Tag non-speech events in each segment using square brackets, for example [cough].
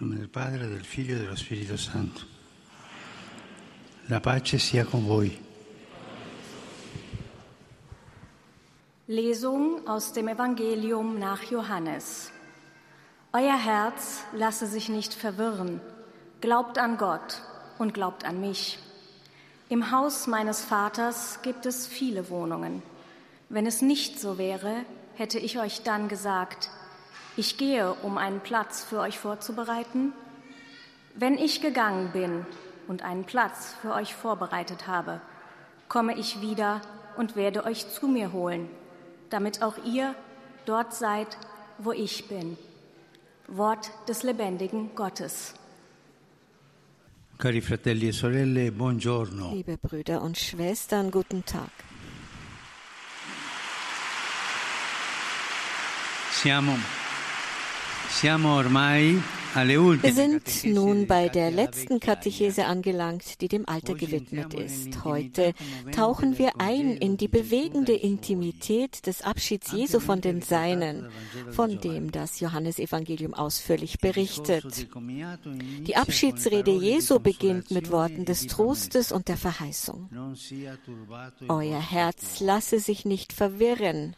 nome del Padre, del Figlio e dello Spirito Santo. La pace sia con voi. Lesung aus dem Evangelium nach Johannes. Euer Herz lasse sich nicht verwirren. Glaubt an Gott und glaubt an mich. Im Haus meines Vaters gibt es viele Wohnungen. Wenn es nicht so wäre, hätte ich euch dann gesagt, ich gehe, um einen Platz für euch vorzubereiten. Wenn ich gegangen bin und einen Platz für euch vorbereitet habe, komme ich wieder und werde euch zu mir holen, damit auch ihr dort seid, wo ich bin. Wort des lebendigen Gottes. Cari fratelli e sorelle, buongiorno. Liebe Brüder und Schwestern, guten Tag. Siamo, siamo ormai alle ultime Wir sind nun bei der letzten. Katechese angelangt, die dem Alter gewidmet ist. Heute tauchen wir ein in die bewegende Intimität des Abschieds Jesu von den Seinen, von dem das Johannesevangelium ausführlich berichtet. Die Abschiedsrede Jesu beginnt mit Worten des Trostes und der Verheißung. Euer Herz lasse sich nicht verwirren.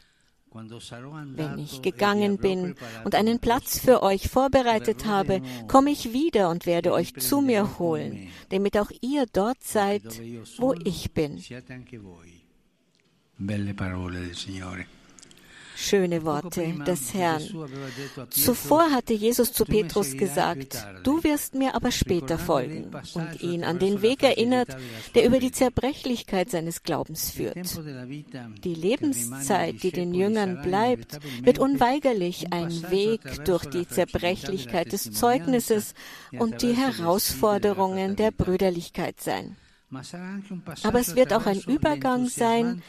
Wenn ich gegangen bin und einen Platz für euch vorbereitet habe, komme ich wieder und werde euch zu mir holen, damit auch ihr dort seid, wo ich bin. Belle parole del Signore. Schöne Worte des Herrn. Zuvor hatte Jesus zu Petrus gesagt, du wirst mir aber später folgen und ihn an den Weg erinnert, der über die Zerbrechlichkeit seines Glaubens führt. Die Lebenszeit, die den Jüngern bleibt, wird unweigerlich ein Weg durch die Zerbrechlichkeit des Zeugnisses und die Herausforderungen der Brüderlichkeit sein. Aber es wird auch ein Übergang sein,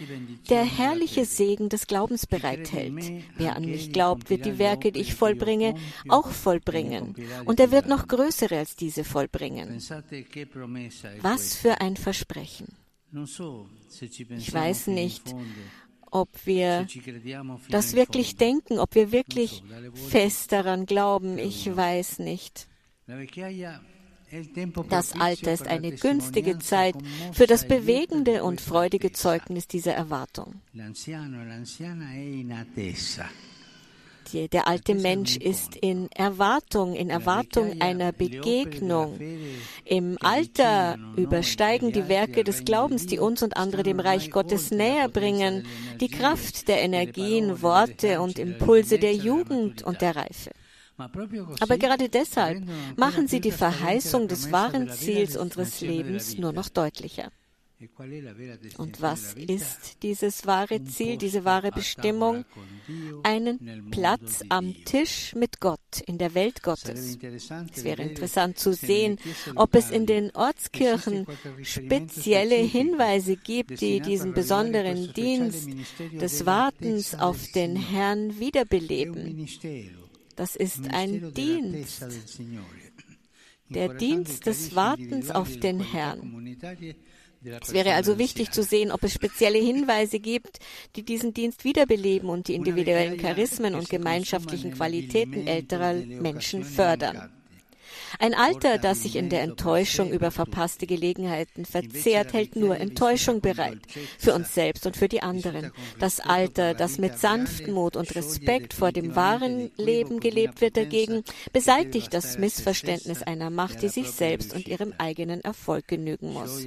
der herrliche Segen des Glaubens bereithält. Wer an mich glaubt, wird die Werke, die ich vollbringe, auch vollbringen. Und er wird noch größere als diese vollbringen. Was für ein Versprechen. Ich weiß nicht, ob wir das wirklich denken, ob wir wirklich fest daran glauben. Ich weiß nicht. Das Alter ist eine günstige Zeit für das bewegende und freudige Zeugnis dieser Erwartung. Der alte Mensch ist in Erwartung, in Erwartung einer Begegnung. Im Alter übersteigen die Werke des Glaubens, die uns und andere dem Reich Gottes näher bringen, die Kraft der Energien, Worte und Impulse der Jugend und der Reife. Aber gerade deshalb machen sie die Verheißung des wahren Ziels unseres Lebens nur noch deutlicher. Und was ist dieses wahre Ziel, diese wahre Bestimmung? Einen Platz am Tisch mit Gott in der Welt Gottes. Es wäre interessant zu sehen, ob es in den Ortskirchen spezielle Hinweise gibt, die diesen besonderen Dienst des Wartens auf den Herrn wiederbeleben. Das ist ein Dienst, der Dienst des Wartens auf den Herrn. Es wäre also wichtig zu sehen, ob es spezielle Hinweise gibt, die diesen Dienst wiederbeleben und die individuellen Charismen und gemeinschaftlichen Qualitäten älterer Menschen fördern. Ein Alter, das sich in der Enttäuschung über verpasste Gelegenheiten verzehrt, hält nur Enttäuschung bereit, für uns selbst und für die anderen. Das Alter, das mit Sanftmut und Respekt vor dem wahren Leben gelebt wird, dagegen beseitigt das Missverständnis einer Macht, die sich selbst und ihrem eigenen Erfolg genügen muss.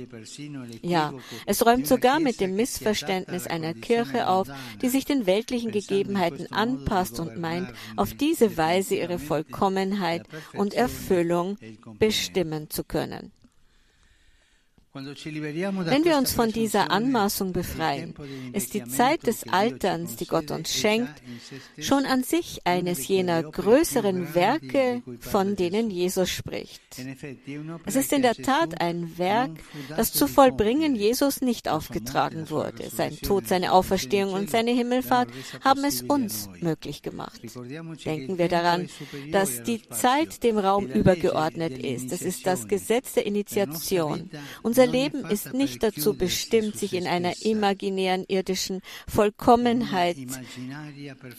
Ja, es räumt sogar mit dem Missverständnis einer Kirche auf, die sich den weltlichen Gegebenheiten anpasst und meint, auf diese Weise ihre Vollkommenheit und Erfüllung bestimmen zu können. Wenn wir uns von dieser Anmaßung befreien, ist die Zeit des Alterns, die Gott uns schenkt, schon an sich eines jener größeren Werke, von denen Jesus spricht. Es ist in der Tat ein Werk, das zu vollbringen Jesus nicht aufgetragen wurde. Sein Tod, seine Auferstehung und seine Himmelfahrt haben es uns möglich gemacht. Denken wir daran, dass die Zeit dem Raum übergeordnet ist. Es ist das Gesetz der Initiation. Unser Unser Leben ist nicht dazu bestimmt, sich in einer imaginären irdischen Vollkommenheit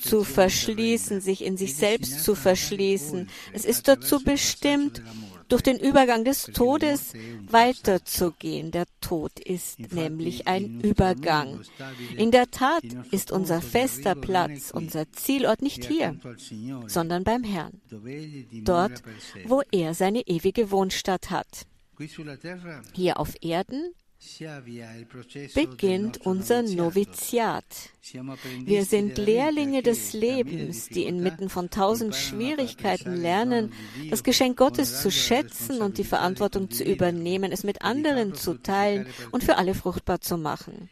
zu verschließen, sich in sich selbst zu verschließen. Es ist dazu bestimmt, durch den Übergang des Todes weiterzugehen. Der Tod ist nämlich ein Übergang. In der Tat ist unser fester Platz, unser Zielort nicht hier, sondern beim Herrn, dort, wo er seine ewige Wohnstatt hat. Hier auf Erden beginnt unser Noviziat. Wir sind Lehrlinge des Lebens, die inmitten von tausend Schwierigkeiten lernen, das Geschenk Gottes zu schätzen und die Verantwortung zu übernehmen, es mit anderen zu teilen und für alle fruchtbar zu machen.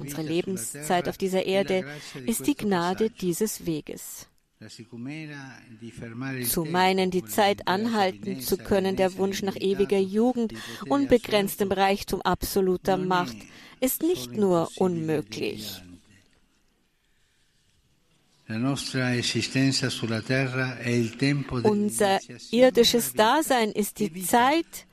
Unsere Lebenszeit auf dieser Erde ist die Gnade dieses Weges. Zu meinen, die Zeit anhalten zu können, der Wunsch nach ewiger Jugend, unbegrenztem Reichtum, absoluter Macht, ist nicht nur unmöglich. Unser irdisches Dasein ist die Zeit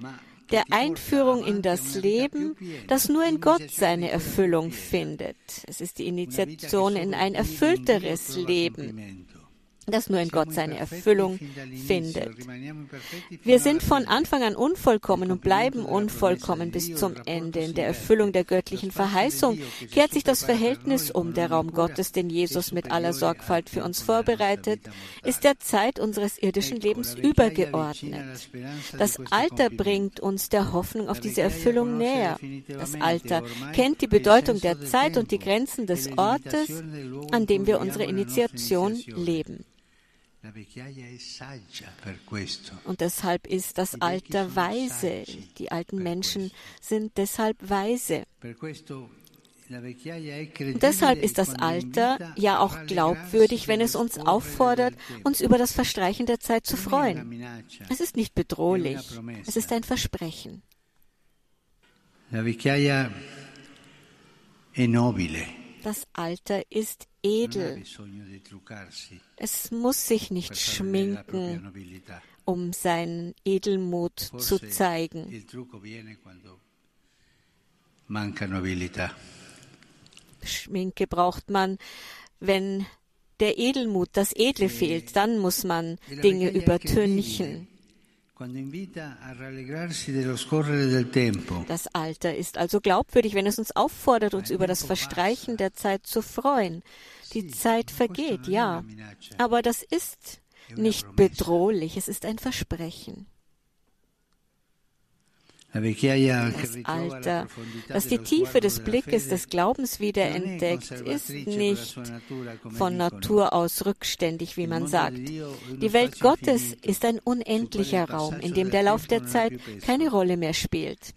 der Einführung in das Leben, das nur in Gott seine Erfüllung findet. Es ist die Initiation in ein erfüllteres Leben das nur in Gott seine Erfüllung findet. Wir sind von Anfang an unvollkommen und bleiben unvollkommen bis zum Ende. In der Erfüllung der göttlichen Verheißung kehrt sich das Verhältnis um. Der Raum Gottes, den Jesus mit aller Sorgfalt für uns vorbereitet, ist der Zeit unseres irdischen Lebens übergeordnet. Das Alter bringt uns der Hoffnung auf diese Erfüllung näher. Das Alter kennt die Bedeutung der Zeit und die Grenzen des Ortes, an dem wir unsere Initiation leben. Und deshalb ist das Alter weise. Die alten Menschen sind deshalb weise. Und deshalb ist das Alter ja auch glaubwürdig, wenn es uns auffordert, uns über das Verstreichen der Zeit zu freuen. Es ist nicht bedrohlich, es ist ein Versprechen. La vecchiaia è nobile. Das Alter ist edel. Es muss sich nicht schminken, um seinen Edelmut zu zeigen. Schminke braucht man, wenn der Edelmut, das Edle fehlt, dann muss man Dinge übertünchen. Das Alter ist also glaubwürdig, wenn es uns auffordert, uns über das Verstreichen der Zeit zu freuen. Die Zeit vergeht, ja, aber das ist nicht bedrohlich, es ist ein Versprechen. Das Alter, das die Tiefe des Blickes des Glaubens wiederentdeckt, ist nicht von Natur aus rückständig, wie man sagt. Die Welt Gottes ist ein unendlicher Raum, in dem der Lauf der Zeit keine Rolle mehr spielt.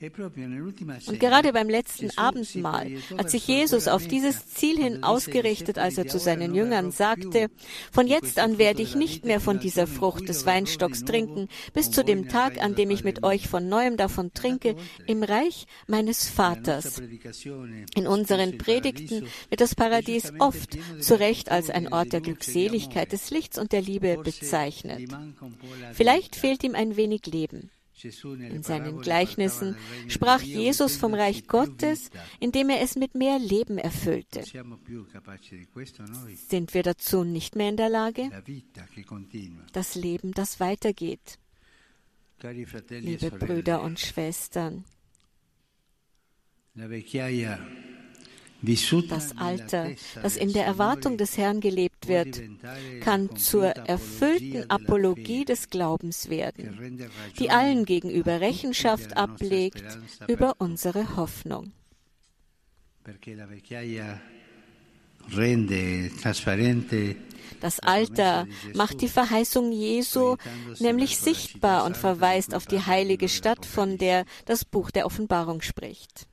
Und gerade beim letzten Abendmahl hat sich Jesus auf dieses Ziel hin ausgerichtet, als er zu seinen Jüngern sagte, von jetzt an werde ich nicht mehr von dieser Frucht des Weinstocks trinken, bis zu dem Tag, an dem ich mit euch von neuem davon trinke trinke im Reich meines Vaters. In unseren Predigten wird das Paradies oft zu Recht als ein Ort der Glückseligkeit, des Lichts und der Liebe bezeichnet. Vielleicht fehlt ihm ein wenig Leben. In seinen Gleichnissen sprach Jesus vom Reich Gottes, indem er es mit mehr Leben erfüllte. Sind wir dazu nicht mehr in der Lage? Das Leben, das weitergeht. Liebe Brüder und Schwestern, das Alter, das in der Erwartung des Herrn gelebt wird, kann zur erfüllten Apologie des Glaubens werden, die allen gegenüber Rechenschaft ablegt über unsere Hoffnung. Das Alter macht die Verheißung Jesu nämlich sichtbar und verweist auf die heilige Stadt, von der das Buch der Offenbarung spricht.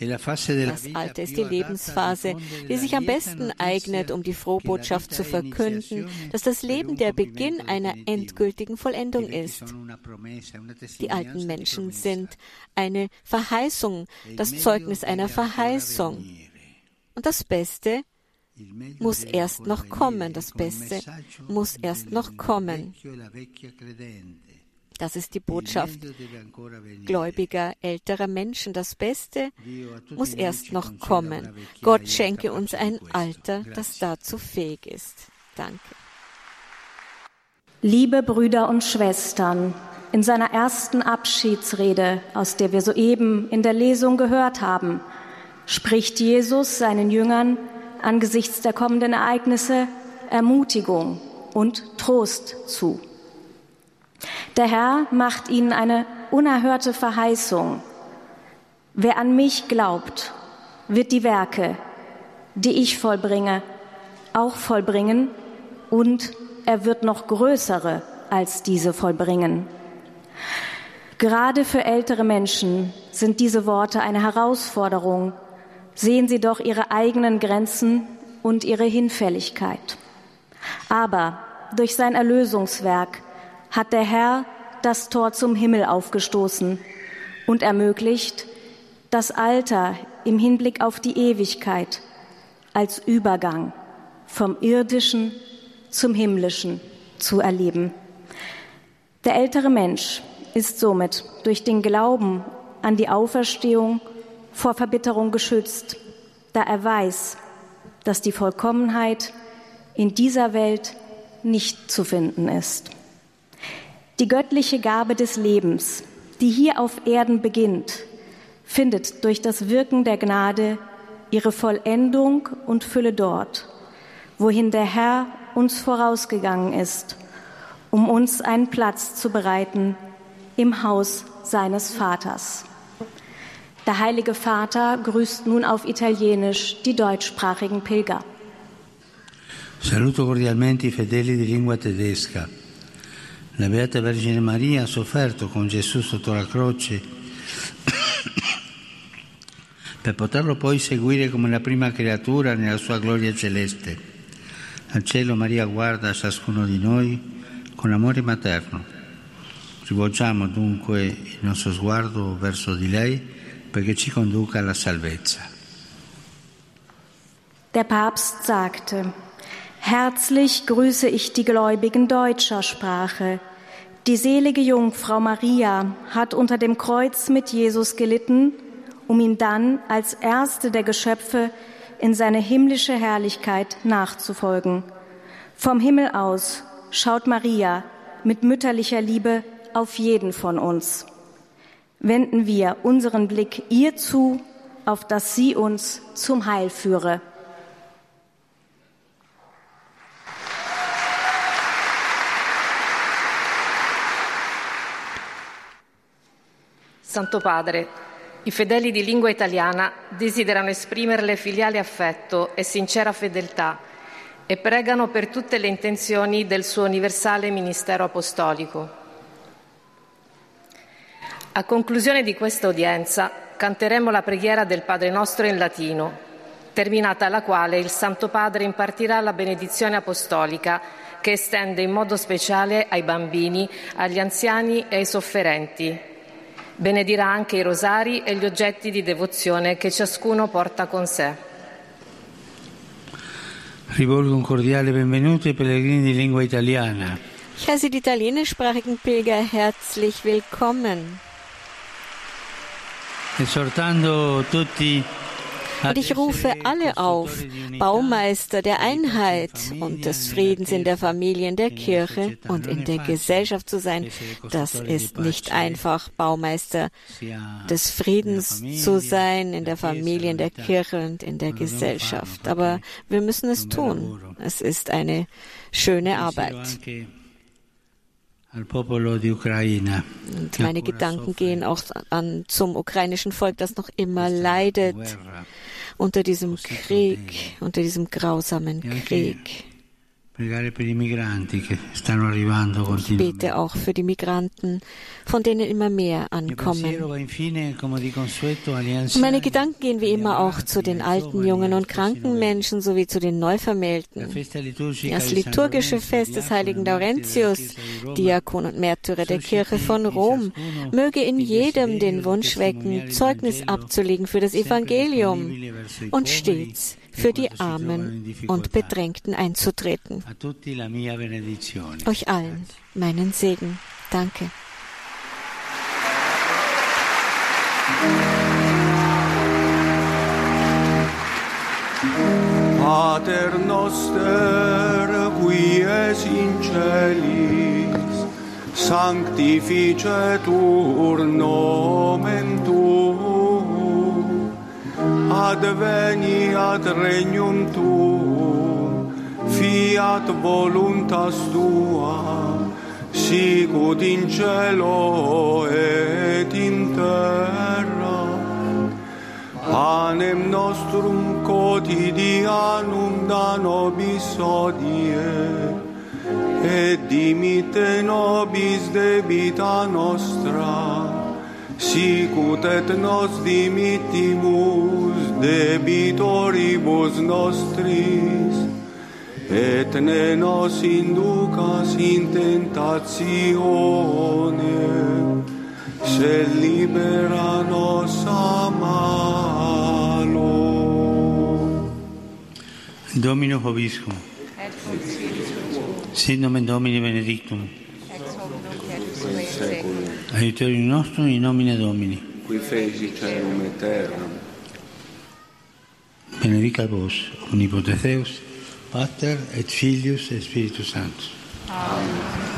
Das Alter ist die Lebensphase, die sich am besten eignet, um die Frohbotschaft zu verkünden, dass das Leben der Beginn einer endgültigen Vollendung ist. Die alten Menschen sind eine Verheißung, das Zeugnis einer Verheißung. Und das Beste muss erst noch kommen. Das Beste muss erst noch kommen. Das ist die Botschaft gläubiger, älterer Menschen. Das Beste muss erst noch kommen. Gott schenke uns ein Alter, das dazu fähig ist. Danke. Liebe Brüder und Schwestern, in seiner ersten Abschiedsrede, aus der wir soeben in der Lesung gehört haben, spricht Jesus seinen Jüngern angesichts der kommenden Ereignisse Ermutigung und Trost zu. Der Herr macht ihnen eine unerhörte Verheißung. Wer an mich glaubt, wird die Werke, die ich vollbringe, auch vollbringen und er wird noch größere als diese vollbringen. Gerade für ältere Menschen sind diese Worte eine Herausforderung. Sehen sie doch ihre eigenen Grenzen und ihre Hinfälligkeit. Aber durch sein Erlösungswerk hat der Herr das Tor zum Himmel aufgestoßen und ermöglicht, das Alter im Hinblick auf die Ewigkeit als Übergang vom irdischen zum himmlischen zu erleben. Der ältere Mensch ist somit durch den Glauben an die Auferstehung vor Verbitterung geschützt, da er weiß, dass die Vollkommenheit in dieser Welt nicht zu finden ist. Die göttliche Gabe des Lebens, die hier auf Erden beginnt, findet durch das Wirken der Gnade ihre Vollendung und Fülle dort, wohin der Herr uns vorausgegangen ist, um uns einen Platz zu bereiten im Haus seines Vaters. Der Heilige Vater grüßt nun auf Italienisch die deutschsprachigen Pilger. Saluto cordialmente i fedeli di lingua tedesca. La Beata Vergine Maria ha sofferto con Gesù sotto la croce [coughs] per poterlo poi seguire come la prima creatura nella sua gloria celeste. Al cielo Maria guarda ciascuno di noi con amore materno. Rivolgiamo dunque il nostro sguardo verso di lei perché ci conduca alla salvezza. Der Papst sagte, Herzlich grüße ich die Gläubigen deutscher Sprache. Die selige Jungfrau Maria hat unter dem Kreuz mit Jesus gelitten, um ihm dann als erste der Geschöpfe in seine himmlische Herrlichkeit nachzufolgen. Vom Himmel aus schaut Maria mit mütterlicher Liebe auf jeden von uns. Wenden wir unseren Blick ihr zu, auf dass sie uns zum Heil führe. Santo Padre, i fedeli di lingua italiana desiderano esprimerle filiale affetto e sincera fedeltà e pregano per tutte le intenzioni del suo universale ministero apostolico. A conclusione di questa udienza canteremo la preghiera del Padre nostro in latino, terminata la quale il Santo Padre impartirà la benedizione apostolica che estende in modo speciale ai bambini, agli anziani e ai sofferenti. Benedirà anche i rosari e gli oggetti di devozione che ciascuno porta con sé. Rivolgo un cordiale benvenuto ai pellegrini di lingua italiana. Ich heiße die italienischsprachigen Pilger herzlich willkommen. Und ich rufe alle auf, Baumeister der Einheit und des Friedens in der Familie, in der Kirche und in der Gesellschaft zu sein. Das ist nicht einfach, Baumeister des Friedens zu sein, in der Familie, in der Kirche und in der Gesellschaft. Aber wir müssen es tun. Es ist eine schöne Arbeit. Und meine Gedanken gehen auch an zum ukrainischen Volk, das noch immer leidet unter diesem Krieg, unter diesem grausamen Krieg. Ich bete auch für die Migranten, von denen immer mehr ankommen. Meine Gedanken gehen wie immer auch zu den alten, jungen und kranken Menschen sowie zu den Neuvermählten. Das liturgische Fest des heiligen Laurentius, Diakon und Märtyrer der Kirche von Rom, möge in jedem den Wunsch wecken, Zeugnis abzulegen für das Evangelium und stets für die Armen und Bedrängten einzutreten. Euch allen meinen Segen. Danke. Pater noster, qui es in celis, sanctificetur nomen tuum, adveniat regnum tuum, fiat voluntas tua, sicut in cielo et in terra. Panem nostrum quotidianum da nobis odie, et dimite nobis debita nostra, sicut et nos dimittimus debitoribus nostris, et ne nos inducas in tentatione, sed libera nos a malo. Domino Hoviscum. Sit nomen Domini benedictum. Aiuterium nostrum in nomine Domini. Qui feci celum et terram. Benedicat vos, omnipotens Deus, Pater et Filius et Spiritus Sanctus. Amen.